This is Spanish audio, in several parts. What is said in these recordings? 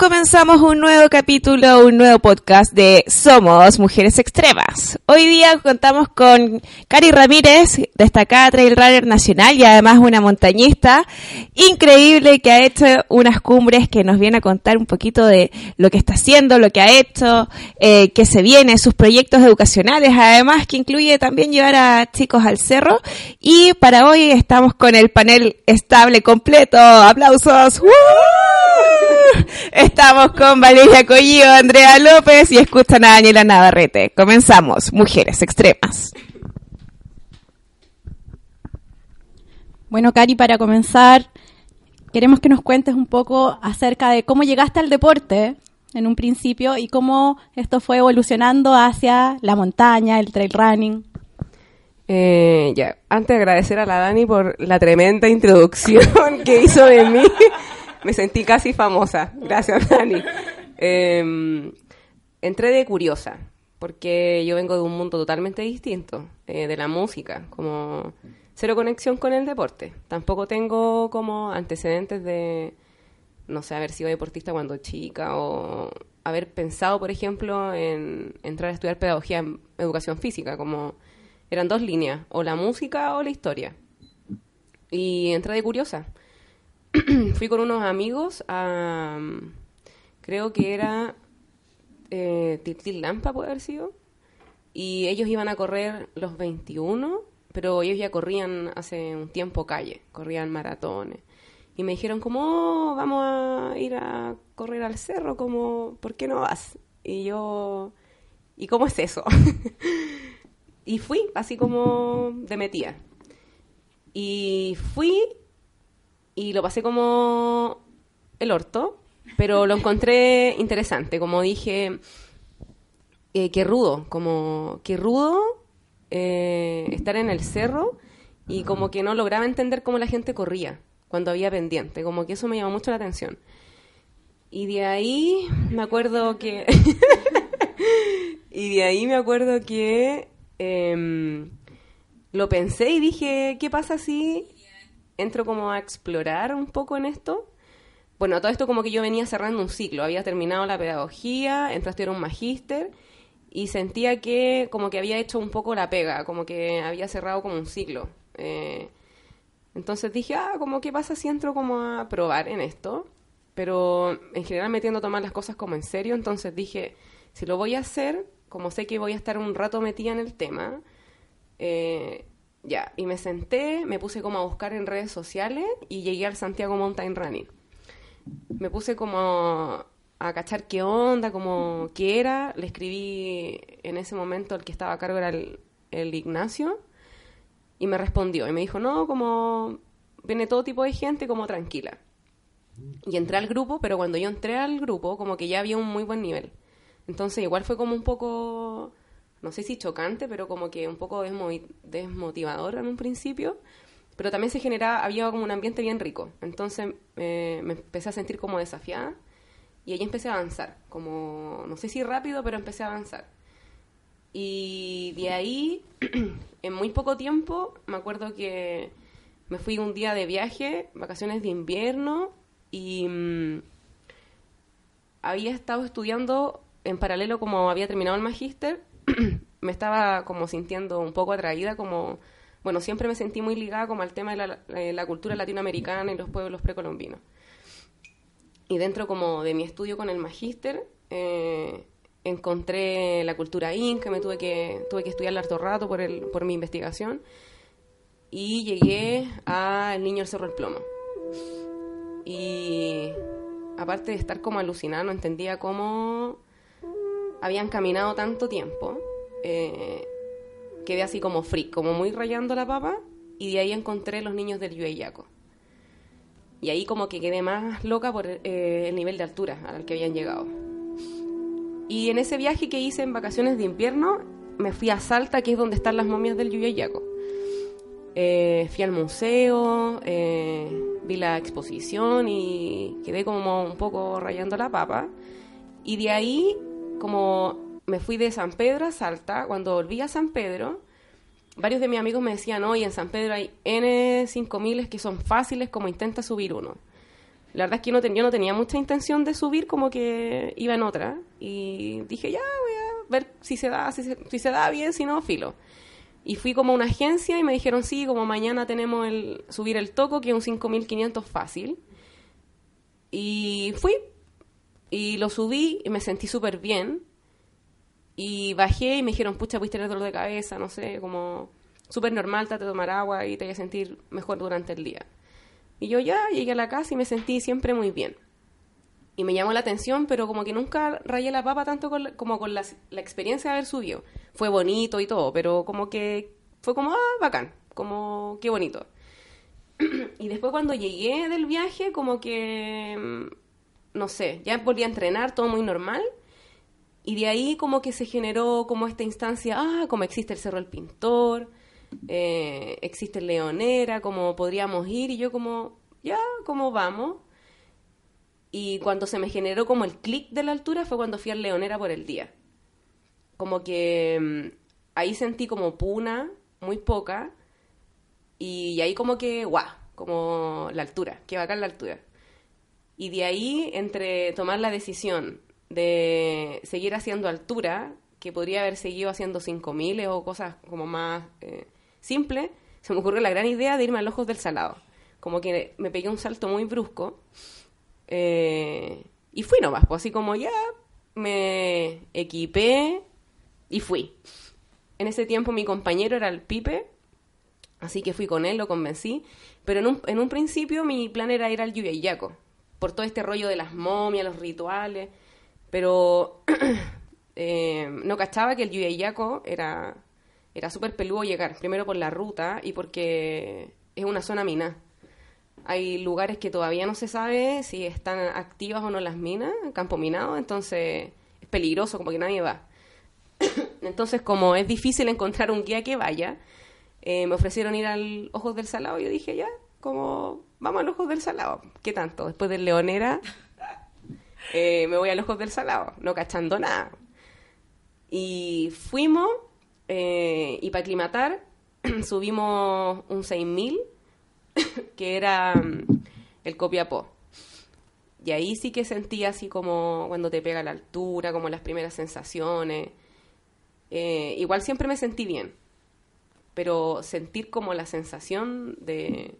comenzamos un nuevo capítulo, un nuevo podcast de Somos Mujeres Extremas. Hoy día contamos con Cari Ramírez, destacada trail runner nacional y además una montañista increíble que ha hecho unas cumbres que nos viene a contar un poquito de lo que está haciendo, lo que ha hecho, eh, que se viene, sus proyectos educacionales, además que incluye también llevar a chicos al cerro. Y para hoy estamos con el panel estable completo. ¡Aplausos! Estamos con Valeria Collío, Andrea López y escuchan a Daniela Navarrete. Comenzamos, Mujeres Extremas. Bueno, Cari, para comenzar, queremos que nos cuentes un poco acerca de cómo llegaste al deporte en un principio y cómo esto fue evolucionando hacia la montaña, el trail running. Eh, ya, antes de agradecer a la Dani por la tremenda introducción que hizo de mí, me sentí casi famosa. Gracias, Dani. Em, entré de curiosa, porque yo vengo de un mundo totalmente distinto, eh, de la música, como cero conexión con el deporte. Tampoco tengo como antecedentes de, no sé, haber sido deportista cuando chica o haber pensado, por ejemplo, en entrar a estudiar pedagogía en educación física, como eran dos líneas, o la música o la historia. Y entré de curiosa. fui con unos amigos a, creo que era eh, Lampa, puede haber sido, y ellos iban a correr los 21, pero ellos ya corrían hace un tiempo calle, corrían maratones. Y me dijeron como, oh, vamos a ir a correr al cerro, como, ¿por qué no vas? Y yo, ¿y cómo es eso? y fui, así como de metida. Y fui y lo pasé como el orto, pero lo encontré interesante, como dije, eh, qué rudo, como qué rudo eh, estar en el cerro y como que no lograba entender cómo la gente corría cuando había pendiente, como que eso me llamó mucho la atención. Y de ahí me acuerdo que... y de ahí me acuerdo que em, lo pensé y dije, ¿qué pasa si entro como a explorar un poco en esto. Bueno, todo esto como que yo venía cerrando un ciclo, había terminado la pedagogía, entré a estudiar un magíster y sentía que como que había hecho un poco la pega, como que había cerrado como un ciclo. Eh, entonces dije, ah, como qué pasa si entro como a probar en esto, pero en general me tiendo a tomar las cosas como en serio, entonces dije, si lo voy a hacer, como sé que voy a estar un rato metida en el tema, eh, ya, y me senté, me puse como a buscar en redes sociales y llegué al Santiago Mountain Running. Me puse como a cachar qué onda, como qué era. Le escribí en ese momento, el que estaba a cargo era el, el Ignacio, y me respondió. Y me dijo, no, como viene todo tipo de gente, como tranquila. Y entré al grupo, pero cuando yo entré al grupo, como que ya había un muy buen nivel. Entonces igual fue como un poco no sé si chocante, pero como que un poco desmotivador en un principio, pero también se generaba, había como un ambiente bien rico, entonces eh, me empecé a sentir como desafiada y ahí empecé a avanzar, como, no sé si rápido, pero empecé a avanzar. Y de ahí, en muy poco tiempo, me acuerdo que me fui un día de viaje, vacaciones de invierno, y mm, había estado estudiando en paralelo como había terminado el magíster, me estaba como sintiendo un poco atraída, como, bueno, siempre me sentí muy ligada como al tema de la, eh, cultura latinoamericana y los pueblos precolombinos. Y dentro como de mi estudio con el magíster, eh, encontré la cultura inca, me tuve que, tuve que estudiar harto rato por, el, por mi investigación, y llegué a El Niño del Cerro del Plomo. Y aparte de estar como alucinada, no entendía cómo habían caminado tanto tiempo, eh, quedé así como free, como muy rayando la papa, y de ahí encontré los niños del Yueyaco. Y ahí como que quedé más loca por eh, el nivel de altura al que habían llegado. Y en ese viaje que hice en vacaciones de invierno, me fui a Salta, que es donde están las momias del Yuyayaco. Eh, fui al museo, vi la exposición y quedé como un poco rayando la papa. Y de ahí como me fui de San Pedro a Salta, cuando volví a San Pedro, varios de mis amigos me decían, oye, en San Pedro hay N5000 que son fáciles, como intenta subir uno. La verdad es que yo no, ten- yo no tenía mucha intención de subir, como que iba en otra. Y dije, ya, voy a ver si se da, si se, si se da bien, si no, filo. Y fui como a una agencia y me dijeron, sí, como mañana tenemos el subir el toco, que es un 5500 fácil. Y fui. Y lo subí y me sentí súper bien. Y bajé y me dijeron, pucha, puedes tener dolor de cabeza, no sé, como súper normal, trate de tomar agua y te voy a sentir mejor durante el día. Y yo ya llegué a la casa y me sentí siempre muy bien. Y me llamó la atención, pero como que nunca rayé la papa tanto como con la, la experiencia de haber subido. Fue bonito y todo, pero como que fue como, ah, bacán, como, qué bonito. y después cuando llegué del viaje, como que, mm, no sé, ya volví a entrenar, todo muy normal. Y de ahí como que se generó como esta instancia, ah, como existe el Cerro del Pintor, eh, existe el Leonera, como podríamos ir, y yo como, ya, como vamos. Y cuando se me generó como el clic de la altura fue cuando fui al Leonera por el día. Como que mm, ahí sentí como puna, muy poca, y ahí como que, guau, como la altura, que bacán la altura. Y de ahí, entre tomar la decisión de seguir haciendo altura, que podría haber seguido haciendo 5000 o cosas como más eh, simples, se me ocurrió la gran idea de irme a los Ojos del Salado. Como que me pegué un salto muy brusco. eh, y fui nomás, pues así como ya me equipé y fui. En ese tiempo mi compañero era el Pipe, así que fui con él, lo convencí. Pero en un, en un principio mi plan era ir al Yuyayaco, por todo este rollo de las momias, los rituales. Pero eh, no cachaba que el Yuyayaco era, era súper peludo llegar, primero por la ruta y porque es una zona mina. Hay lugares que todavía no se sabe si están activas o no las minas, campo minado, entonces es peligroso, como que nadie va. Entonces, como es difícil encontrar un guía que vaya, eh, me ofrecieron ir al Ojos del Salado y yo dije, ya, como, vamos al Ojos del Salado. ¿Qué tanto? Después del Leonera, eh, me voy a los Ojos del Salado, no cachando nada. Y fuimos, eh, y para aclimatar, subimos un 6000, que era mm, el Copiapó. Y ahí sí que sentí así como cuando te pega la altura, como las primeras sensaciones. Eh, igual siempre me sentí bien, pero sentir como la sensación de,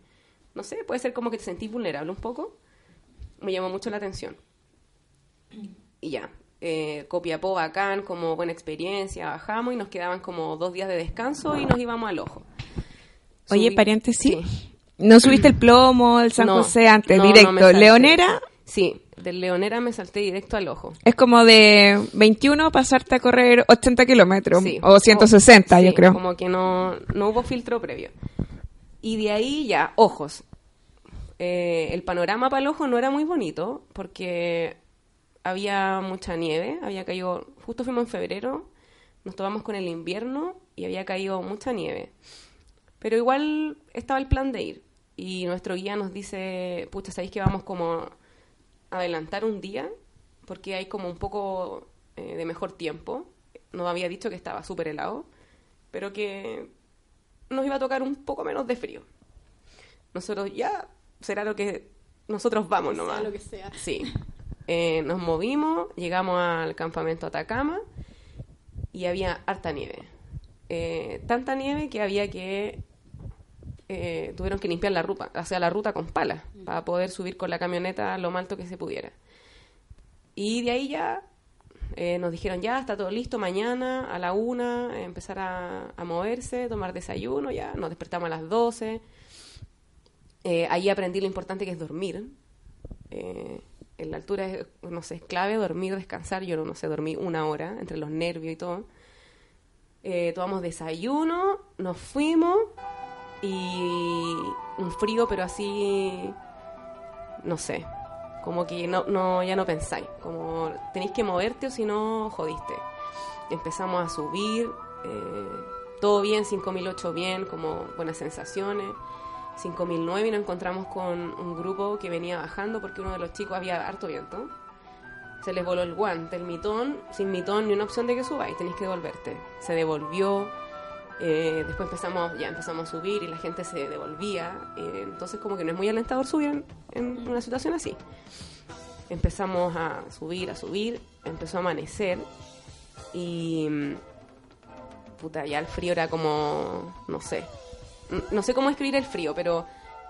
no sé, puede ser como que te sentís vulnerable un poco, me llamó mucho la atención. Y ya, eh, Copiapó bacán, como buena experiencia, bajamos y nos quedaban como dos días de descanso y nos íbamos al ojo. Oye, paréntesis. Sí. ¿No subiste el plomo, el San No, José antes, no, directo? Leonera Sí, del Leonera me salté directo al ojo. es como de 21 pasarte a correr 80 kilómetros, Sí. o 160 Sí, yo creo. Como que no, no hubo filtro previo. Y de ahí ya, ojos. Eh, el panorama para el ojo no era muy bonito porque había mucha nieve, había caído, justo fuimos en febrero, nos tomamos con el invierno y había caído mucha nieve. Pero igual estaba el plan de ir. Y nuestro guía nos dice, pucha, ¿sabéis que vamos como a adelantar un día? Porque hay como un poco eh, de mejor tiempo. Nos había dicho que estaba súper helado, pero que nos iba a tocar un poco menos de frío. Nosotros ya será lo que nosotros vamos nomás. lo que sea. Sí. Eh, nos movimos, llegamos al campamento Atacama y había harta nieve. Eh, tanta nieve que había que eh, tuvieron que limpiar la ruta, o sea, la ruta con palas para poder subir con la camioneta lo más alto que se pudiera. Y de ahí ya eh, nos dijeron ya está todo listo mañana a la una eh, empezar a, moverse, tomar desayuno ya, nos despertamos a las 12. Eh, ahí aprendí lo importante que es dormir. En la altura no sé, es clave dormir, descansar. Yo no, sé, dormí una hora entre los nervios y todo. Tomamos desayuno, nos fuimos y un frío, pero así, no sé, como que no, ya no pensáis, como tenéis que moverte o si no, jodiste. Empezamos a subir, eh, todo bien, 5008 bien, como buenas sensaciones. 5009 y nos encontramos con un grupo que venía bajando porque uno de los chicos había harto viento. Se les voló el guante, el mitón, sin mitón ni una opción de que subáis, tenéis que devolverte. Se devolvió, Eh, después empezamos, ya empezamos a subir y la gente se devolvía. eh, entonces como que no es muy alentador subir en, una situación así. Empezamos a subir, a subir, empezó a amanecer y mm, puta, ya el frío era como, no sé, no sé cómo describir el frío, pero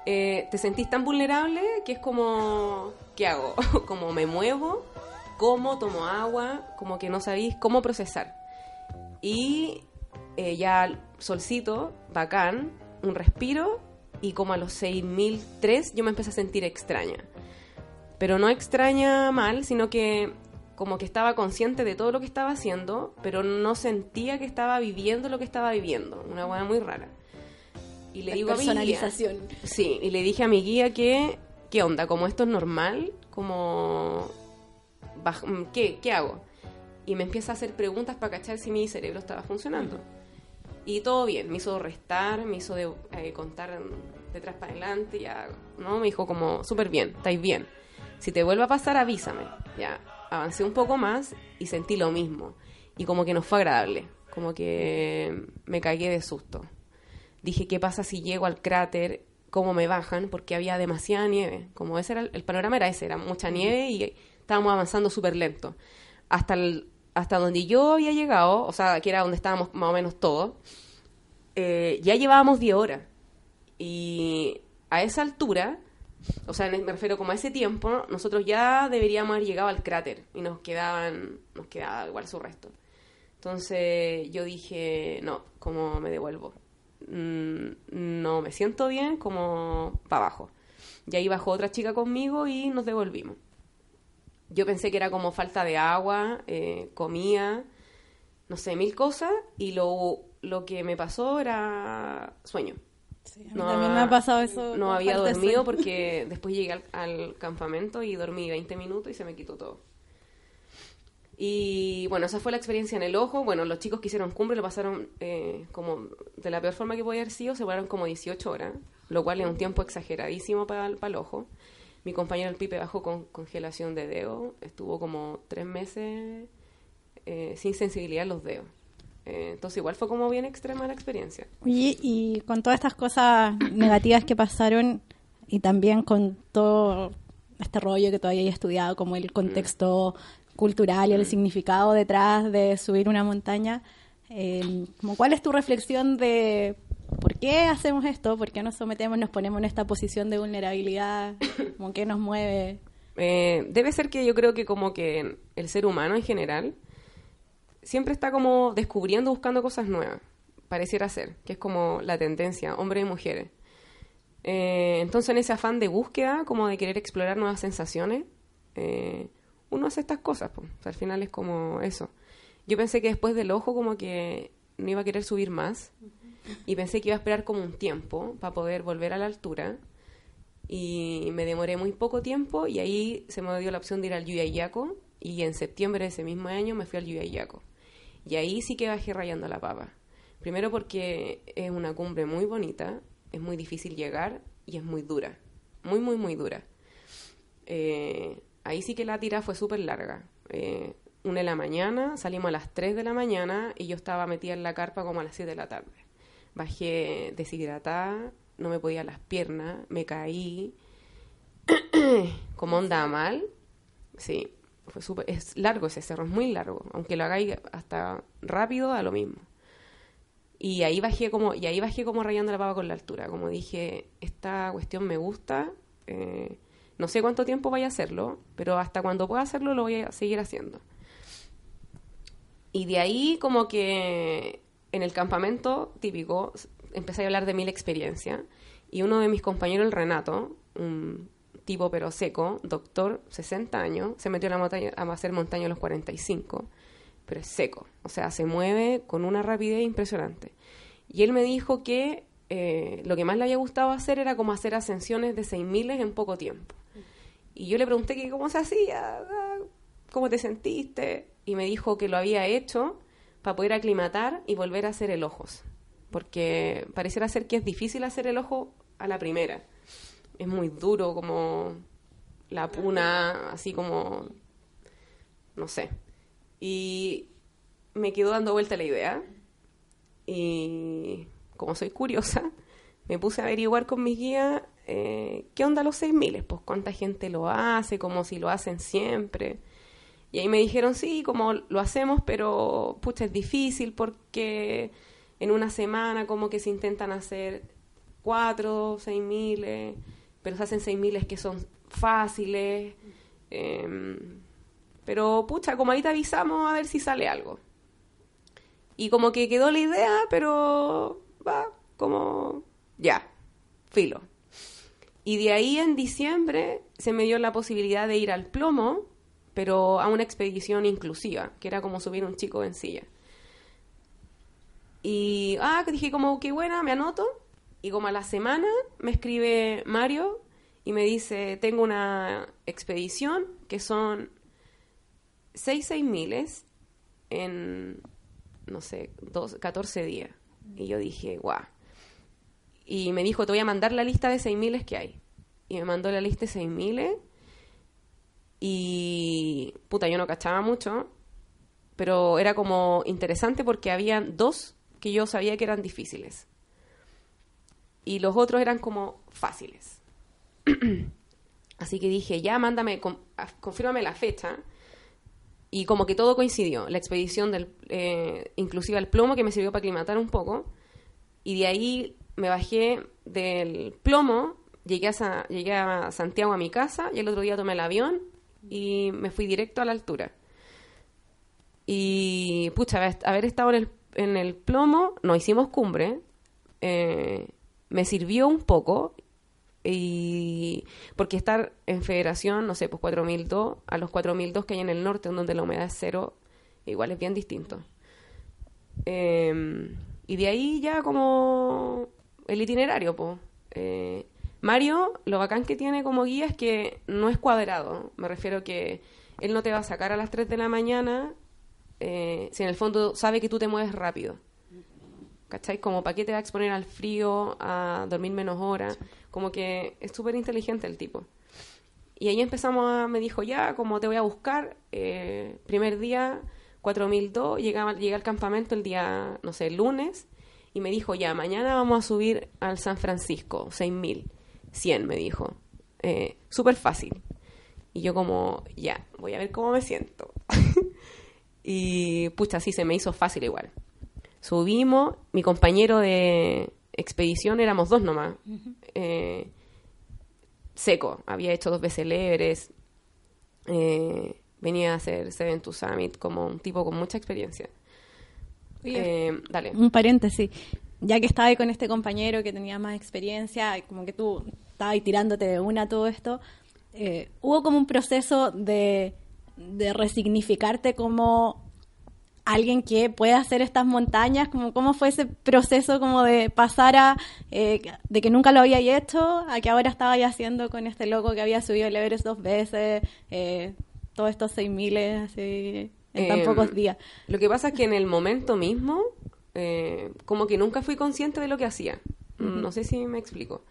eh, te sentís tan vulnerable que es como, ¿qué hago? como me muevo, como, tomo agua, como que no sabéis cómo procesar. Y eh, ya solcito, bacán, un respiro y como a los 6003 yo me empecé a sentir extraña. Pero no extraña mal, sino que como que estaba consciente de todo lo que estaba haciendo, pero no sentía que estaba viviendo lo que estaba viviendo. Una hueá muy rara. Y le digo a mi guía- personalización. Sí, y le dije a mi guía que, ¿qué onda? Como esto es normal, como, mm, ¿qué, ¿qué hago? Y me empieza a hacer preguntas para cachar si mi cerebro estaba funcionando. Y todo bien, me hizo restar, me hizo de- eh, contar detrás para adelante, ya, ¿no? Me dijo como, súper bien, estáis bien. Si te vuelve a pasar, avísame. Ya, avancé un poco más y sentí lo mismo. Y como que no fue agradable, como que me cagué de susto. Dije, ¿qué pasa si llego al cráter? ¿Cómo me bajan? Porque había demasiada nieve. Como ese era el, el panorama era ese, era mucha nieve y estábamos avanzando súper lento. Hasta el, hasta donde yo había llegado, o sea, que era donde estábamos más o menos todos, eh, ya llevábamos 10 horas. Y a esa altura, o sea, me refiero como a ese tiempo, nosotros ya deberíamos haber llegado al cráter y nos quedaban, nos quedaba igual su resto. Entonces yo dije, no, como me devuelvo. Mm, no me siento bien, como para abajo. Y ahí bajó otra chica conmigo y nos devolvimos. Yo pensé que era como falta de agua, eh, comía, no sé, mil cosas, y lo, lo que me pasó era sueño. Sí, a mí también me ha pasado eso. No había dormido porque después llegué al, al campamento y dormí 20 minutos y se me quitó todo. Y bueno, esa fue la experiencia en el ojo. Bueno, los chicos que hicieron cumbre lo pasaron eh, como de la peor forma que podía haber sido, se volaron como 18 horas, lo cual es un tiempo exageradísimo para el, para el ojo. Mi compañero el Pipe bajó con congelación de dedo, estuvo como tres meses eh, sin sensibilidad en los dedos. Eh, entonces igual fue como bien extrema la experiencia. Oye, y con todas estas cosas negativas que pasaron y también con todo este rollo que todavía he estudiado, como el contexto cultural y el significado detrás de subir una montaña, eh, como ¿cuál es tu reflexión de por qué hacemos esto? ¿Por qué nos sometemos, nos ponemos en esta posición de vulnerabilidad? ¿Cómo qué nos mueve? Eh, debe ser que yo creo que como que el ser humano en general siempre está como descubriendo, buscando cosas nuevas. Pareciera ser, que es como la tendencia, hombres y mujeres. Eh, entonces en ese afán de búsqueda, como de querer explorar nuevas sensaciones, eh, uno hace estas cosas. O sea, al final es como eso. Yo pensé que después del ojo como que no iba a querer subir más y pensé que iba a esperar como un tiempo para poder volver a la altura y me demoré muy poco tiempo y ahí se me dio la opción de ir al Yuyayaco y en septiembre de ese mismo año me fui al Yuyayaco. Y ahí sí que bajé rayando la papa. Primero porque es una cumbre muy bonita, es muy difícil llegar y es muy dura. Muy, muy, muy dura. Eh, ahí sí que la tira fue súper larga. Eh, una de la mañana, salimos a las 3 de la mañana y yo estaba metida en la carpa como a las 7 de la tarde. Bajé deshidratada, no me podía las piernas, me caí, como onda mal. Sí, fue súper, es largo ese cerro, es muy largo, aunque lo hagáis hasta rápido, a lo mismo. Y ahí bajé como, y ahí bajé como rayando la pava con la altura, como dije, esta cuestión me gusta, eh, no sé cuánto tiempo vaya a hacerlo, pero hasta cuando pueda hacerlo lo voy a seguir haciendo. Y de ahí como que en el campamento típico empecé a hablar de mil experiencias y uno de mis compañeros, el Renato, un tipo pero seco, doctor, 60 años, se metió a la montaña a hacer montaña a los 45, pero es seco, o sea, se mueve con una rapidez impresionante. Y él me dijo que eh, lo que más le había gustado hacer era como hacer ascensiones de 6.000 en poco tiempo. Y yo le pregunté que cómo se hacía, ah, cómo te sentiste, y me dijo que lo había hecho para poder aclimatar y volver a hacer el ojos, porque pareciera ser que es difícil hacer el ojo a la primera. Es muy duro como la puna, así como, no sé. Y me quedó dando vuelta la idea. Y como soy curiosa, me puse a averiguar con mis guías eh, qué onda los 6000, pues cuánta gente lo hace, como si lo hacen siempre. Y ahí me dijeron, sí, como lo hacemos, pero pucha, es difícil porque en una semana como que se intentan hacer cuatro, seis miles, pero se hacen seis miles que son fáciles. em, pero pucha, como ahí te avisamos a ver si sale algo. Y como que quedó la idea, pero va, como ya, filo. Y de ahí en diciembre se me dio la posibilidad de ir al plomo, pero a una expedición inclusiva, que era como subir un chico en silla. Y, ah, dije como, qué buena, me anoto. Y como a la semana me escribe Mario y me dice, tengo una expedición que son seis seis miles en, no sé, dos, 14 días. Y yo dije, guau. Y me dijo, te voy a mandar la lista de seis miles que hay. Y me mandó la lista de seis miles. Y, puta, yo no cachaba mucho. Pero era como interesante porque habían dos que yo sabía que eran difíciles. Y los otros eran como fáciles. Así que dije, ya mándame, con- a- confírmame la fecha. Y como que todo coincidió. La expedición del, eh, inclusive el plomo que me sirvió para aclimatar un poco. Y de ahí me bajé del plomo, llegué a, llegué a Santiago a mi casa y el otro día tomé el avión y me fui directo a la altura. Y pucha, haber, estado en el, en el plomo, no hicimos cumbre, eh, me sirvió un poco. Y porque estar en federación, no sé, pues 4002, a los 4002 que hay en el norte, donde la humedad es cero, igual es bien distinto. Eh, y de ahí ya como el itinerario, pues. Mario, lo bacán que tiene como guía es que no es cuadrado. Me refiero que él no te va a sacar a las 3 de la mañana eh, si en el fondo sabe que tú te mueves rápido. ¿Cachai? Como para qué te va a exponer al frío, a dormir menos horas. Como que es súper inteligente el tipo. Y ahí empezamos a, me dijo, ya, como te voy a buscar, eh, primer día, 4002, llegaba, llegué al campamento el día, no sé, el lunes, y me dijo, ya, mañana vamos a subir al San Francisco, 6000, 100, me dijo. Eh, Súper fácil. Y yo como, ya, voy a ver cómo me siento. y pucha, sí, se me hizo fácil igual. Subimos, mi compañero de expedición éramos dos nomás. Eh, seco, había hecho dos veces Everest, eh, venía a hacer Seven to Summit como un tipo con mucha experiencia. Eh, dale. Un paréntesis. Ya que estaba ahí con este compañero que tenía más experiencia, como que tú estabas ahí tirándote de una todo esto, eh, hubo como un proceso de, de resignificarte como alguien que puede hacer estas montañas, como cómo fue ese proceso como de pasar a eh, de que nunca lo había hecho a que ahora estaba ya haciendo con este loco que había subido el Everest dos veces, eh, todos estos seis miles así en tan pocos días. Lo que pasa es que en el momento mismo, eh, como que nunca fui consciente de lo que hacía. No sé si me explico.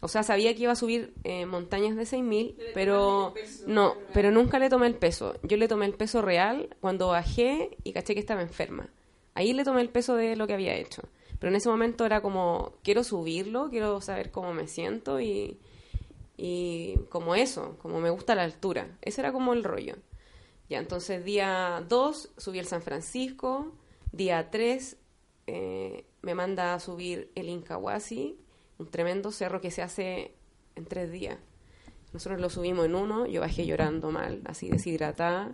O sea, sabía que iba a subir eh, montañas de 6000, pero no, pero nunca le tomé el peso. Yo le tomé el peso real cuando bajé y caché que estaba enferma. Ahí le tomé el peso de lo que había hecho. Pero en ese momento era como, quiero subirlo, quiero saber cómo me siento y, y como eso, como me gusta la altura. Ese era como el rollo. Ya, entonces día 2 subí el San Francisco, día 3 me manda a subir el Incahuasi, un tremendo cerro que se hace en tres días. Nosotros lo subimos en uno, yo bajé llorando mal, así deshidratada,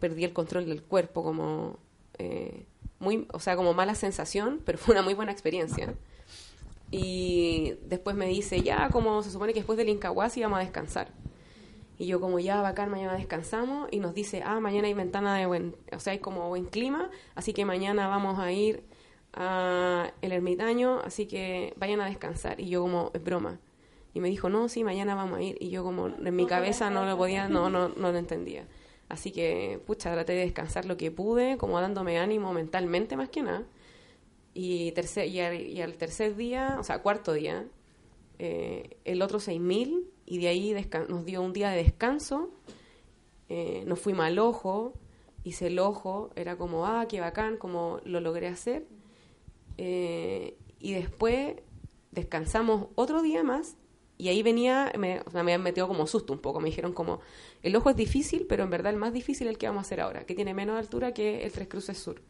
perdí el control del cuerpo como eh, muy, o sea, como mala sensación, pero fue una muy buena experiencia. Y después me dice, ya, como se supone que después del Incahuasi vamos a descansar. Y yo como ya, bacán, mañana descansamos. Y nos dice, ah, mañana hay ventana de buen, o sea, hay como buen clima, así que mañana vamos a ir a el ermitaño, así que vayan a descansar. Y yo como, es broma. Y me dijo, no, sí, mañana vamos a ir. Y yo como en mi cabeza no lo podía, no, no, no lo entendía. Así que, pucha, traté de descansar lo que pude, como dándome ánimo mentalmente más que nada. Y, tercer, y, al, y al tercer día, o sea, cuarto día, eh, el otro 6000 y de ahí nos dio un día de descanso. Eh, nos fuimos al ojo, hice el ojo, era como, ah, qué bacán, como lo logré hacer. eh, y después descansamos otro día más y ahí venía, me, o sea, me habían metido como susto un poco, me dijeron como, el ojo es difícil, pero en verdad el más difícil es el que vamos a hacer ahora, que tiene menos altura que el Tres Cruces Sur.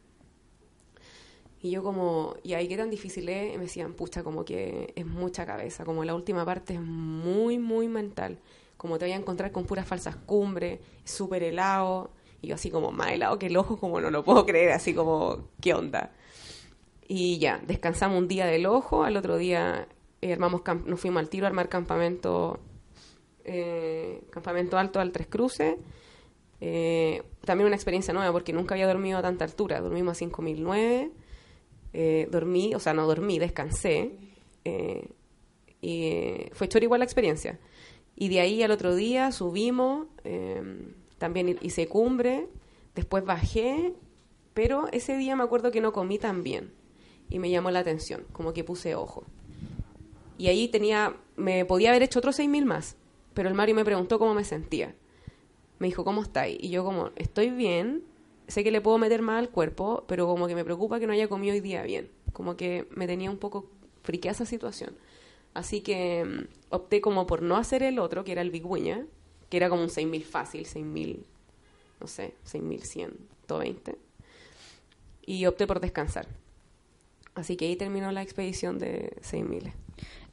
Y yo como, ¿y ahí qué tan difícil es? Y me decían, pucha, como que es mucha cabeza, como la última parte es muy, muy mental, como te voy a encontrar con puras falsas cumbres, súper helado, y yo así como, más helado que el ojo, como no lo puedo creer, así como, ¿qué onda? Y ya, descansamos un día del ojo, al otro día eh, armamos camp- nos fuimos al tiro a armar campamento, eh, campamento alto al Tres Cruces. Eh, también una experiencia nueva porque nunca había dormido a tanta altura. Dormimos a 5009. Eh, dormí, o sea, no dormí, descansé. eh, y fue chora igual la experiencia. Y de ahí al otro día subimos, eh, también hice cumbre, después bajé, pero ese día me acuerdo que no comí tan bien y me llamó la atención, como que puse ojo. Y ahí tenía, me podía haber hecho otros 6.000 más, pero el Mario me preguntó cómo me sentía. Me dijo, ¿cómo estáis? Y yo como, estoy bien, sé que le puedo meter más al cuerpo, pero como que me preocupa que no haya comido hoy día bien. Como que me tenía un poco friqueada esa situación. Así que mm, opté como por no hacer el otro, que era el Bigüeña, que era como un 6.000 fácil, 6.000, no sé, 6.100, 120. Y opté por descansar. Así que ahí terminó la expedición de 6.000.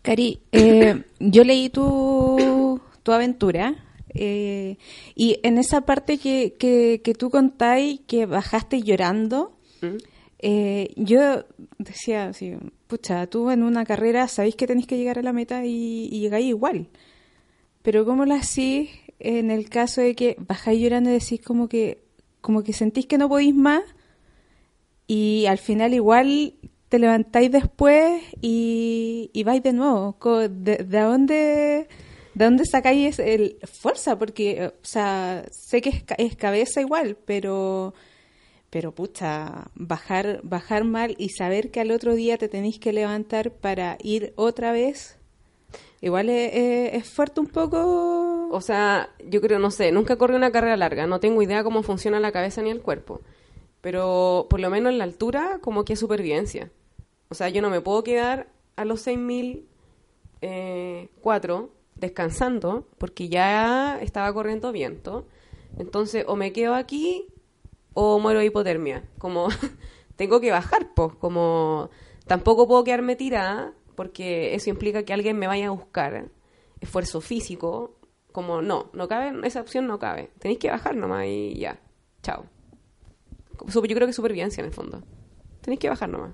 Cari, eh, yo leí tu, tu aventura eh, y en esa parte que, que, que tú contáis que bajaste llorando, ¿Mm? eh, yo decía así, pucha, tú en una carrera sabéis que tenéis que llegar a la meta y, y llegáis igual. Pero ¿cómo lo hacís en el caso de que bajáis llorando y decís como que, como que sentís que no podéis más y al final igual te levantáis después y, y vais de nuevo. Co- ¿De, de dónde, de dónde sacáis el, fuerza? Porque, o sea, sé que es, es cabeza igual, pero, pero pucha, bajar, bajar mal y saber que al otro día te tenéis que levantar para ir otra vez, igual es, fuerte un poco. O sea, yo creo, no sé, nunca corrí una carrera larga, no tengo idea cómo funciona la cabeza ni el cuerpo. Pero por lo menos en la altura, como que es supervivencia. O sea, yo no me puedo quedar a los 6004 descansando porque ya estaba corriendo viento. Entonces, o me quedo aquí o muero de hipotermia. Como tengo que bajar, pues, como tampoco puedo quedarme tirada porque eso implica que alguien me vaya a buscar. Esfuerzo físico, como no, no cabe, esa opción no cabe. Tenéis que bajar nomás y ya. Chao. Yo creo que supervivencia en el fondo. Tenéis que bajar nomás.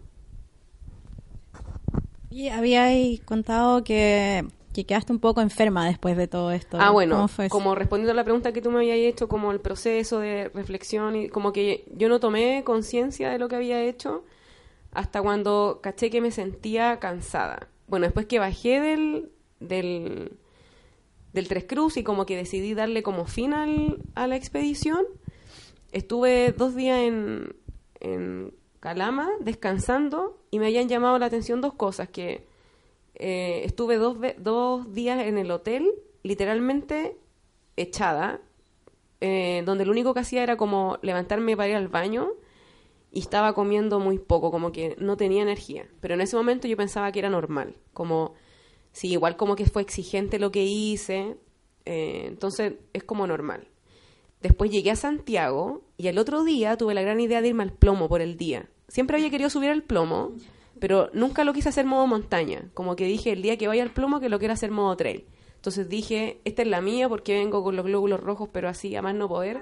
Y habíais contado que, que quedaste un poco enferma después de todo esto. Ah, bueno, como respondiendo a la pregunta que tú me habías hecho, como el proceso de reflexión, y como que yo no tomé conciencia de lo que había hecho hasta cuando caché que me sentía cansada. Bueno, después que bajé del, del, del Tres Cruz y como que decidí darle como fin al- a la expedición, estuve dos días en, en Calama descansando y me habían llamado la atención dos cosas, que eh, estuve dos, dos días en el hotel, literalmente echada, eh, donde lo único que hacía era como levantarme para ir al baño y estaba comiendo muy poco, como que no tenía energía. Pero en ese momento yo pensaba que era normal, como, sí, igual como que fue exigente lo que hice, eh, entonces es como normal. Después llegué a Santiago y el otro día tuve la gran idea de irme al plomo por el día. Siempre había querido subir al plomo, pero nunca lo quise hacer modo montaña. Como que dije, el día que vaya al plomo que lo quiero hacer modo trail. Entonces dije, esta es la mía porque vengo con los glóbulos rojos, pero así a más no poder.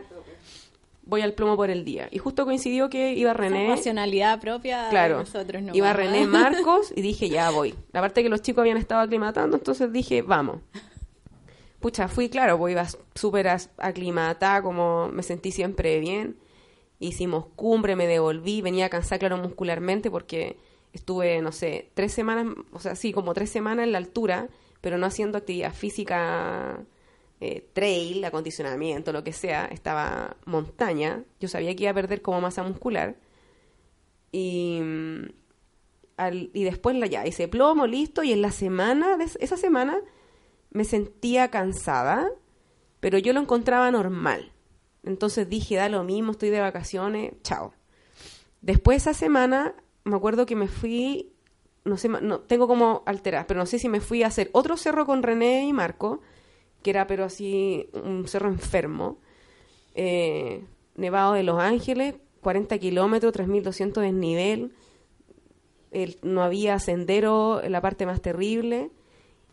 Voy al plomo por el día. Y justo coincidió que iba René. Nacionalidad propia Claro. de nosotros. No Iba René Marcos y dije, ya voy. La parte que los chicos habían estado aclimatando, entonces dije, vamos. Pucha, fui, claro, pues iba súper aclimatada, como me sentí siempre bien. Hicimos cumbre, me devolví, venía cansada, claro, muscularmente, porque estuve, no sé, tres semanas, o sea, sí, como tres semanas en la altura, pero no haciendo actividad física, eh, trail, acondicionamiento, lo que sea. Estaba montaña. Yo sabía que iba a perder como masa muscular. Y, mm, y después la, ya hice plomo, listo, y en la semana, de es- esa semana, me sentía cansada, pero yo lo encontraba normal. Entonces dije, da lo mismo, estoy de vacaciones, chao. Después esa semana me acuerdo que me fui, no sé, no, tengo como alterar, pero no sé si me fui a hacer otro cerro con René y Marco, que era pero así un cerro enfermo, eh, Nevado de Los Ángeles, 40 kilómetros, 3.200 de nivel, el- no había sendero en la parte más terrible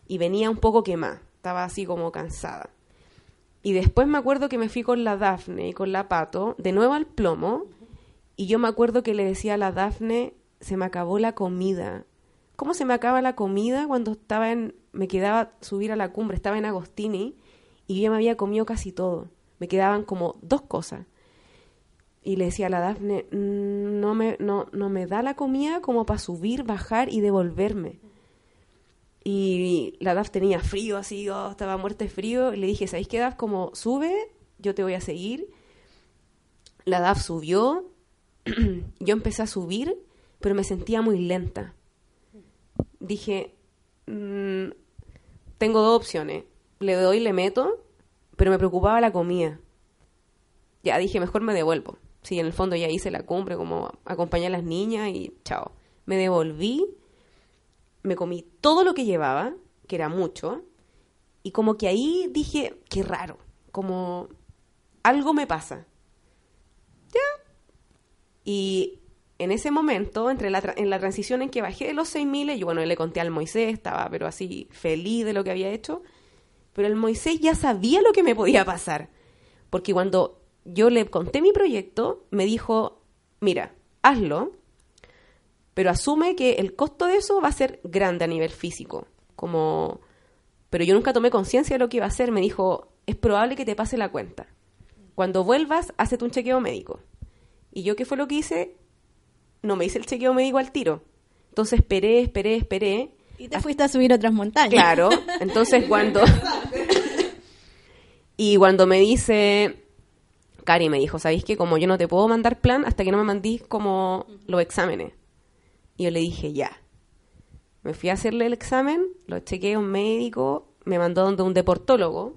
y venía un poco quemada, estaba así como cansada. Y después me acuerdo que me fui con la Dafne y con la Pato, de nuevo al plomo, y yo me acuerdo que le decía a la Dafne, se me acabó la comida. ¿Cómo se me acaba la comida cuando estaba en, me quedaba subir a la cumbre, estaba en Agostini, y yo me había comido casi todo. Me quedaban como dos cosas. Y le decía a la Dafne, "Mm, no me, no, no me da la comida como para subir, bajar y devolverme. Y la DAF tenía frío, así, oh, estaba muerta de frío. Y le dije, ¿sabéis qué, DAF? Como sube, yo te voy a seguir. La DAF subió, yo empecé a subir, pero me sentía muy lenta. Dije, "Mm, tengo dos opciones. Le doy, le meto, pero me preocupaba la comida. Ya dije, mejor me devuelvo. Sí, en el fondo ya hice la cumbre, como acompañé a las niñas y chao. Me devolví me comí todo lo que llevaba, que era mucho, y como que ahí dije, qué raro, como algo me pasa. Ya. Y en ese momento, entre la, en la transición en que bajé de los 6.000, yo bueno, le conté al Moisés, estaba pero así feliz de lo que había hecho, pero el Moisés ya sabía lo que me podía pasar, porque cuando yo le conté mi proyecto, me dijo, mira, hazlo, pero asume que el costo de eso va a ser grande a nivel físico, como pero yo nunca tomé conciencia de lo que iba a hacer, me dijo, es probable que te pase la cuenta. Cuando vuelvas, hazte un chequeo médico. Y yo qué fue lo que hice? No me hice el chequeo médico al tiro. Entonces esperé, esperé, esperé. Y te fuiste a subir otras montañas. Claro, entonces cuando... y cuando me dice... Cari me dijo, ¿sabéis que como yo no te puedo mandar plan hasta que no me mandís como los exámenes? Y yo le dije, ya. Me fui a hacerle el examen, lo chequeé a un médico, me mandó donde un deportólogo.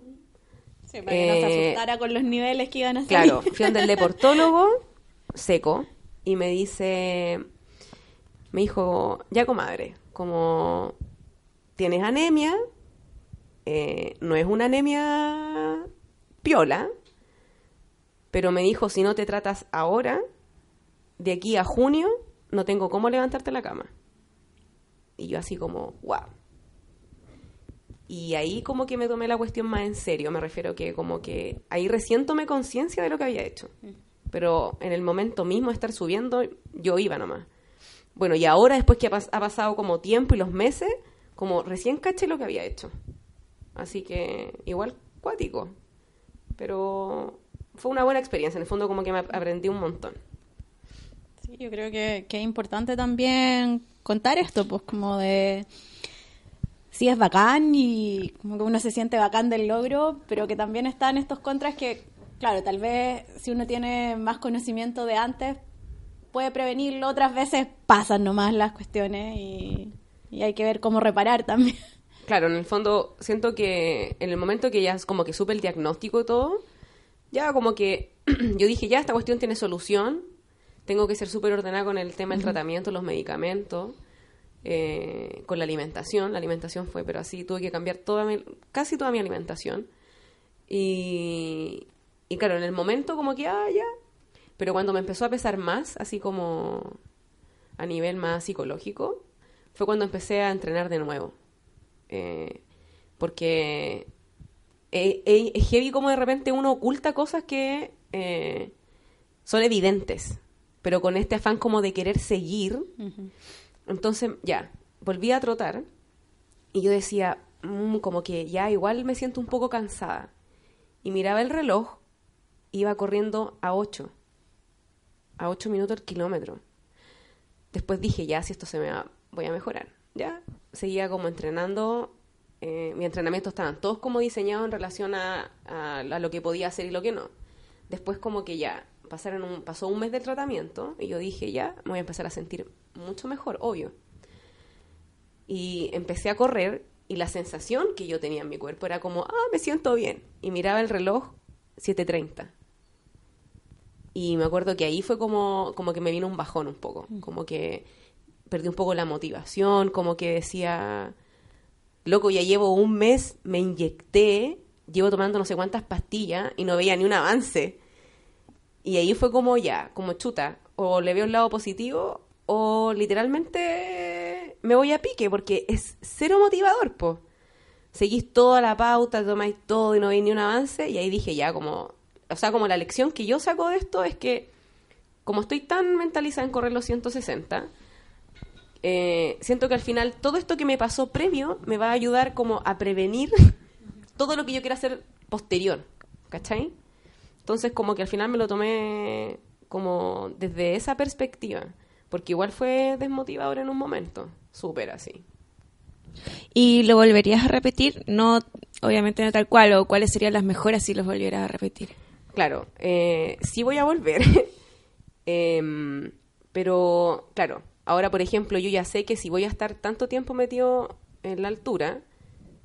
Sí, para que no se Eh, asustara con los niveles que iban a salir. Claro, fui donde el deportólogo, seco, y me dice, me dijo, ya comadre, como tienes anemia, eh, no es una anemia piola, pero me dijo, si no te tratas ahora, de aquí a junio, no tengo cómo levantarte la cama. Y yo así como, wow. Y ahí como que me tomé la cuestión más en serio, me refiero que como que ahí recién tomé conciencia de lo que había hecho. Pero en el momento mismo de estar subiendo, yo iba nomás. Bueno, y ahora después que ha, pas- ha pasado como tiempo y los meses, como recién caché lo que había hecho. Así que igual cuático. Pero fue una buena experiencia, en el fondo como que me aprendí un montón. Sí, yo creo que, que es importante también contar esto, pues como de sí es bacán y como que uno se siente bacán del logro, pero que también están estos contras que, claro, tal vez si uno tiene más conocimiento de antes, puede prevenirlo, otras veces pasan nomás las cuestiones y, y hay que ver cómo reparar también. Claro, en el fondo siento que en el momento que ya es como que supe el diagnóstico y todo, ya como que yo dije, ya esta cuestión tiene solución, tengo que ser súper ordenada con el tema del tratamiento, los medicamentos, eh, con la alimentación, la alimentación fue, pero así tuve que cambiar toda mi, casi toda mi alimentación. Y, y claro, en el momento como que, ah, ya, pero cuando me empezó a pesar más, así como a nivel más psicológico, fue cuando empecé a entrenar de nuevo. Eh, porque es heavy como de repente uno oculta cosas que eh, son evidentes, pero con este afán como de querer seguir. Entonces, ya, volví a trotar y yo decía, "Mm, como que ya igual me siento un poco cansada. Y miraba el reloj, iba corriendo a 8, a 8 minutos el kilómetro. Después dije, ya, si esto se me va, voy a mejorar. Ya, seguía como entrenando. Eh, mi entrenamiento estaban todos como diseñados en relación a, a- a lo que podía hacer y lo que no. Después como que ya, pasaron un, pasó un mes del tratamiento y yo dije, ya, me voy a empezar a sentir mucho mejor, obvio. Y empecé a correr y la sensación que yo tenía en mi cuerpo era como, ah, me siento bien. Y miraba el reloj, 7.30. Y me acuerdo que ahí fue como, como que me vino un bajón un poco, como que perdí un poco la motivación, como que decía, loco, ya llevo un mes, me inyecté, llevo tomando no sé cuántas pastillas y no veía ni un avance. Y ahí fue como ya, como chuta, o le veo el lado positivo o literalmente me voy a pique porque es cero motivador, po. Seguís toda la pauta, tomáis todo y no veis ni un avance y ahí dije ya como, o sea, como la lección que yo saco de esto es que como estoy tan mentalizada en correr los 160, eh, siento que al final todo esto que me pasó previo me va a ayudar como a prevenir todo lo que yo quiera hacer posterior, ¿cachai? Entonces como que al final me lo tomé como desde esa perspectiva, porque igual fue desmotivador en un momento, súper así. ¿Y lo volverías a repetir? No, obviamente no tal cual, o cuáles serían las mejoras si los volvieras a repetir. Claro, eh, sí voy a volver, em, pero claro, ahora por ejemplo yo ya sé que si voy a estar tanto tiempo metido en la altura,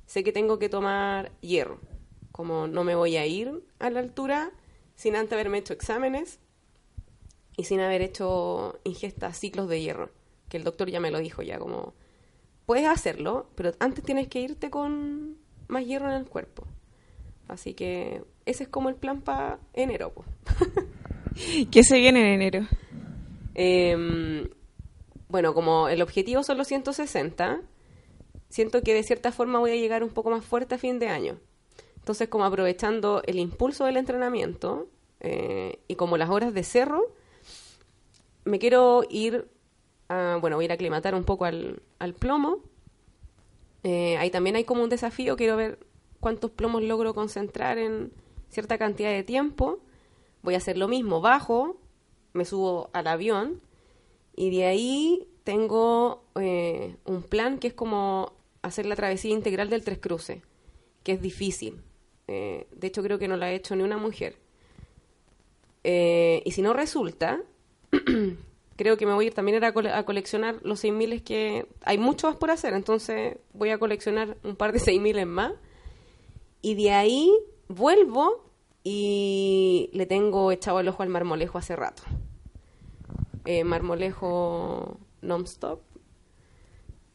sé que tengo que tomar hierro, como no me voy a ir a la altura sin antes haberme hecho exámenes y sin haber hecho ingesta ciclos de hierro, que el doctor ya me lo dijo ya como puedes hacerlo, pero antes tienes que irte con más hierro en el cuerpo. Así que ese es como el plan para enero. po. ¿Qué se viene en enero? Em, bueno, como el objetivo son los 160, siento que de cierta forma voy a llegar un poco más fuerte a fin de año. Entonces, como aprovechando el impulso del entrenamiento eh, y como las horas de cerro, me quiero ir, a, bueno, voy a ir a aclimatar un poco al, al plomo. Eh, ahí también hay como un desafío, quiero ver cuántos plomos logro concentrar en cierta cantidad de tiempo. Voy a hacer lo mismo, bajo, me subo al avión y de ahí tengo eh, un plan que es como hacer la travesía integral del Tres Cruces, que es difícil. Eh, de hecho, creo que no la ha hecho ni una mujer. Eh, y si no resulta, creo que me voy a ir también a, a coleccionar los 6000 que hay muchos por hacer, entonces voy a coleccionar un par de 6000 más. Y de ahí vuelvo y le tengo echado el ojo al marmolejo hace rato. Eh, marmolejo non-stop.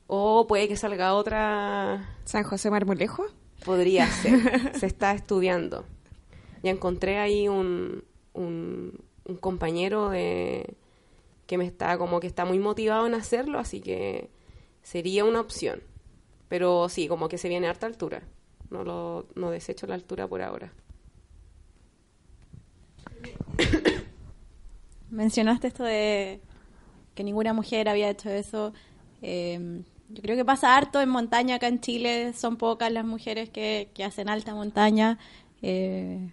O puede que salga otra ¿San José Marmolejo? Podría ser. Se está estudiando. Ya encontré ahí un, un, un compañero de que me está como que está muy motivado en hacerlo, así que sería una opción. Pero sí, como que se viene a harta altura. No lo no desecho la altura por ahora. Mencionaste esto de que ninguna mujer había hecho eso. Eh, yo creo que pasa harto en montaña acá en Chile. Son pocas las mujeres que, que hacen alta montaña. Eh,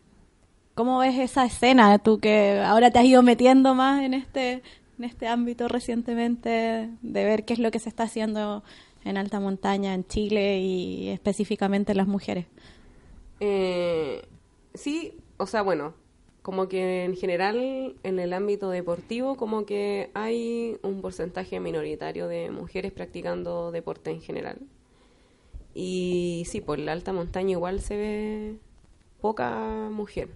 ¿Cómo ves esa escena? Tú que ahora te has ido metiendo más en este, en este ámbito recientemente, de ver qué es lo que se está haciendo en alta montaña en Chile y específicamente las mujeres. Eh, sí, o sea, bueno, como que en general en el ámbito deportivo como que hay un porcentaje minoritario de mujeres practicando deporte en general. Y sí, por la alta montaña igual se ve poca mujer.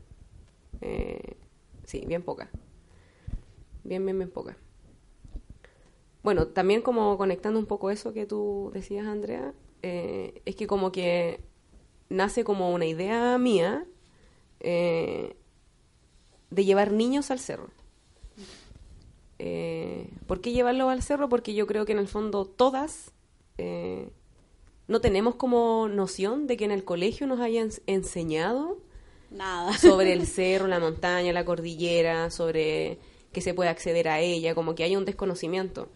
Eh, sí, bien poca. Bien, bien, bien poca. Bueno, también como conectando un poco eso que tú decías, Andrea, eh, es que como que nace como una idea mía eh, de llevar niños al cerro. Eh, ¿Por qué llevarlos al cerro? Porque yo creo que en el fondo todas eh, no tenemos como noción de que en el colegio nos hayan enseñado Nada. sobre el cerro, la montaña, la cordillera, sobre que se puede acceder a ella, como que hay un desconocimiento.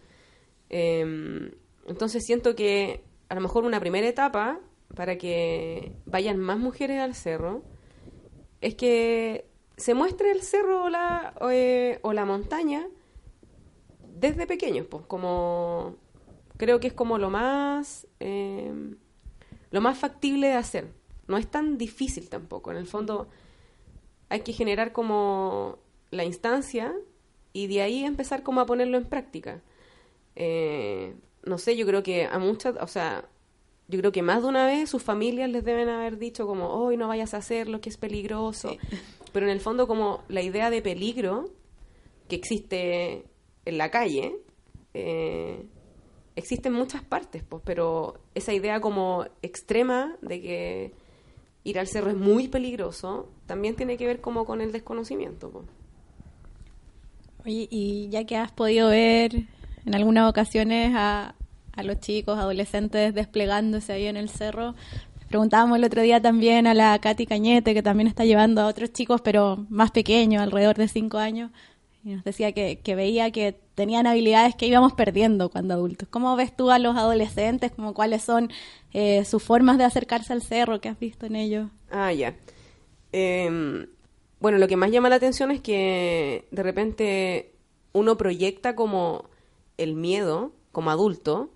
Eh, entonces siento que a lo mejor una primera etapa para que vayan más mujeres al cerro es que se muestre el cerro o la, o, eh, la montaña desde pequeños, pues, como creo que es como lo más eh, lo más factible de hacer. No es tan difícil tampoco. En el fondo hay que generar como la instancia y de ahí empezar como a ponerlo en práctica. Eh, no sé, yo creo que a muchas, o sea, yo creo que más de una vez sus familias les deben haber dicho como, hoy no vayas a hacerlo, que es peligroso. Pero en el fondo como la idea de peligro que existe en la calle, eh, existe en muchas partes, pues, pero esa idea como extrema de que ir al cerro es muy peligroso, también tiene que ver como con el desconocimiento. Pues. Oye, y ya que has podido ver en algunas ocasiones a, los chicos, adolescentes desplegándose ahí en el cerro, preguntábamos el otro día también a la Katy Cañete, que también está llevando a otros chicos, pero más pequeños, alrededor de cinco años, y nos decía que, que veía que tenían habilidades que íbamos perdiendo cuando adultos. ¿Cómo ves tú a los adolescentes? Como ¿Cuáles son eh, sus formas de acercarse al cerro que has visto en ellos? Ah, ya. Em, bueno, lo que más llama la atención es que de repente uno proyecta como el miedo como adulto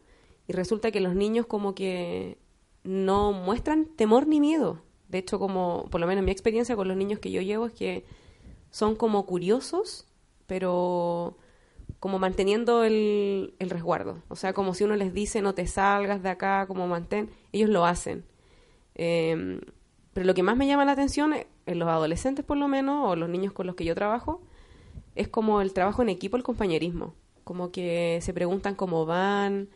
y resulta que los niños como que no muestran temor ni miedo. De hecho, como por lo menos mi experiencia con los niños que yo llevo es que son como curiosos pero como manteniendo el, el, resguardo. O sea, como si uno les dice no te salgas de acá, como mantén, ellos lo hacen. Eh, pero lo que más me llama la atención, eh, en los adolescentes por lo menos, o los niños con los que yo trabajo, es como el trabajo en equipo, el compañerismo. Como que se preguntan cómo van,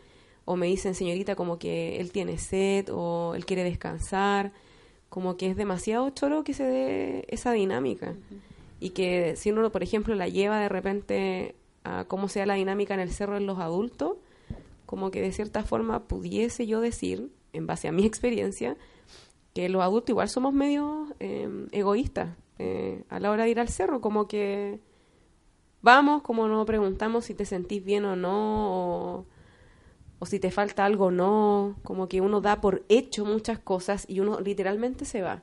o me dicen, señorita, como que él tiene sed, o él quiere descansar. Como que es demasiado choro que se dé esa dinámica. Uh -huh y que si uno, por ejemplo, la lleva de repente a cómo sea la dinámica en el cerro en los adultos, como que de cierta forma pudiese yo decir, en base a mi experiencia, que los adultos igual somos medio eh, egoístas eh, a la hora de ir al cerro, como que vamos, como no preguntamos si te sentís bien o no, o, si te falta algo o no, como que uno da por hecho muchas cosas y uno literalmente se va.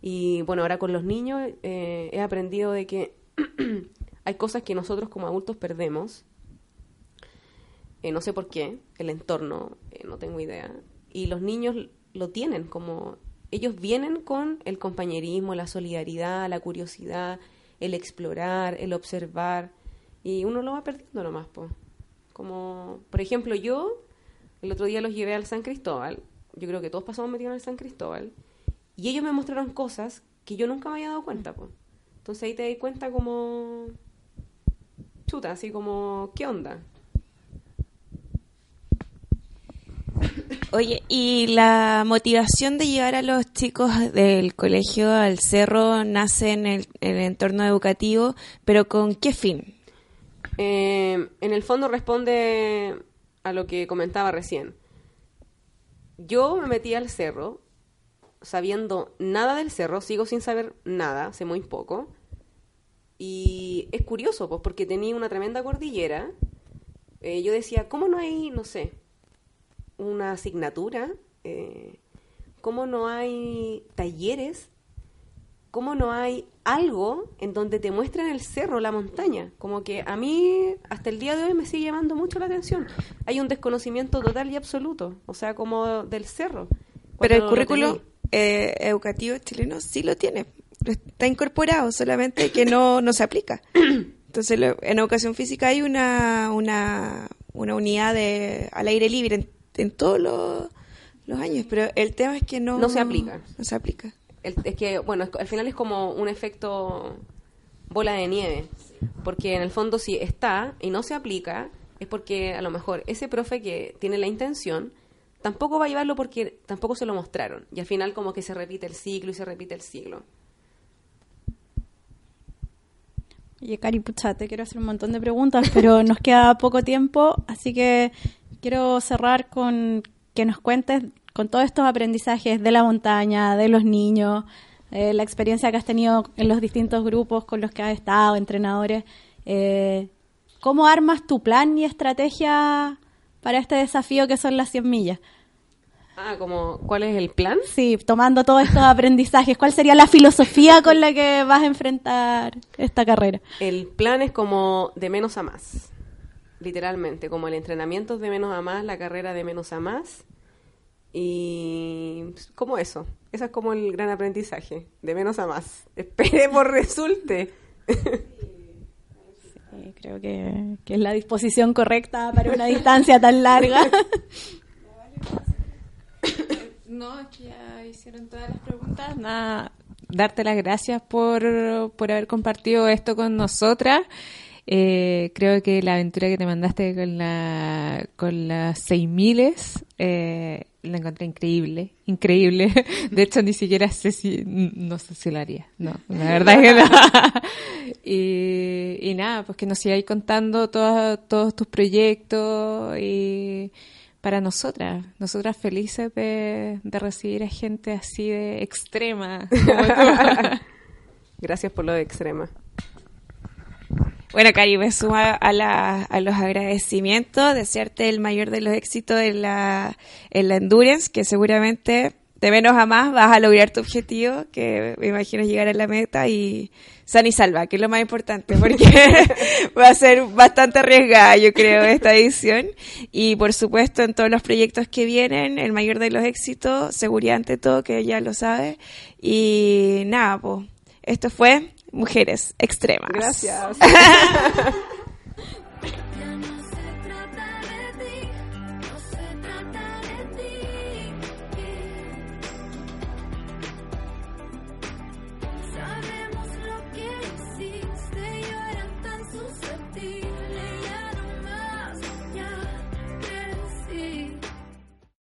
Y bueno, ahora con los niños eh, he aprendido de que hay cosas que nosotros como adultos perdemos. Eh, no sé por qué, el entorno, eh, no tengo idea. Y los niños lo tienen como... Ellos vienen con el compañerismo, la solidaridad, la curiosidad, el explorar, el observar. Y uno lo va perdiendo nomás, po. Como, por ejemplo, yo el otro día los llevé al San Cristóbal. Yo creo que todos pasamos metidos en el San Cristóbal. Y ellos me mostraron cosas que yo nunca me había dado cuenta, pues. Entonces ahí te das cuenta como... Chuta, así como, ¿qué onda? Oye, ¿y la motivación de llevar a los chicos del colegio al cerro nace en el, en el entorno educativo, pero con qué fin? Eh, en el fondo responde a lo que comentaba recién. Yo me metí al cerro sabiendo nada del cerro, sigo sin saber nada, sé muy poco. Y es curioso, pues, porque tenía una tremenda cordillera. Eh, yo decía, ¿cómo no hay, no sé, una asignatura? Eh, ¿Cómo no hay talleres? ¿Cómo no hay algo en donde te muestren el cerro, la montaña? Como que a mí, hasta el día de hoy, me sigue llamando mucho la atención. Hay un desconocimiento total y absoluto, o sea, como del cerro. Pero el currículo eh, educativo chileno sí lo tiene, está incorporado, solamente que no, no se aplica. Entonces, lo, en educación física hay una, una, una unidad de, al aire libre en, en todos los, los, años, pero el tema es que no, no se aplica. No se aplica. El, es que, bueno, al final es como un efecto bola de nieve, porque en el fondo si está y no se aplica, es porque a lo mejor ese profe que tiene la intención tampoco va a llevarlo porque tampoco se lo mostraron. Y al final como que se repite el ciclo y se repite el ciclo. Oye, Cari, pucha, te quiero hacer un montón de preguntas, pero nos queda poco tiempo, así que quiero cerrar con que nos cuentes con todos estos aprendizajes de la montaña, de los niños, eh, la experiencia que has tenido en los distintos grupos con los que has estado, entrenadores. Eh, ¿Cómo armas tu plan y estrategia para este desafío que son las 100 millas. Ah, como, ¿cuál es el plan? Sí, tomando todos estos aprendizajes, ¿cuál sería la filosofía con la que vas a enfrentar esta carrera? El plan es como de menos a más, literalmente, como el entrenamiento es de menos a más, la carrera de menos a más, y como eso, eso es como el gran aprendizaje, de menos a más. Esperemos resulte. Sí, creo que, que, es la disposición correcta para una distancia tan larga. No, es que ya hicieron todas las preguntas. Nada, darte las gracias por, por haber compartido esto con nosotras. Eh, creo que la aventura que te mandaste con la con las seis miles eh, la encontré increíble, increíble. De hecho, ni siquiera sé si, no sé si lo haría. No, la verdad es que no. y, y nada, pues que nos sigáis contando todos, todos tus proyectos y para nosotras, nosotras felices de, de recibir a gente así de extrema. como tú. Gracias por lo de extrema. Bueno, Cari, me suma a, la, a los agradecimientos, desearte el mayor de los éxitos en la, en la Endurance, que seguramente de menos a más vas a lograr tu objetivo, que me imagino llegar a la meta y san y salva, que es lo más importante, porque va a ser bastante arriesgada, yo creo, esta edición. Y por supuesto, en todos los proyectos que vienen, el mayor de los éxitos, seguridad ante todo, que ya lo sabe. Y nada, pues, esto fue Mujeres Extremas. Gracias.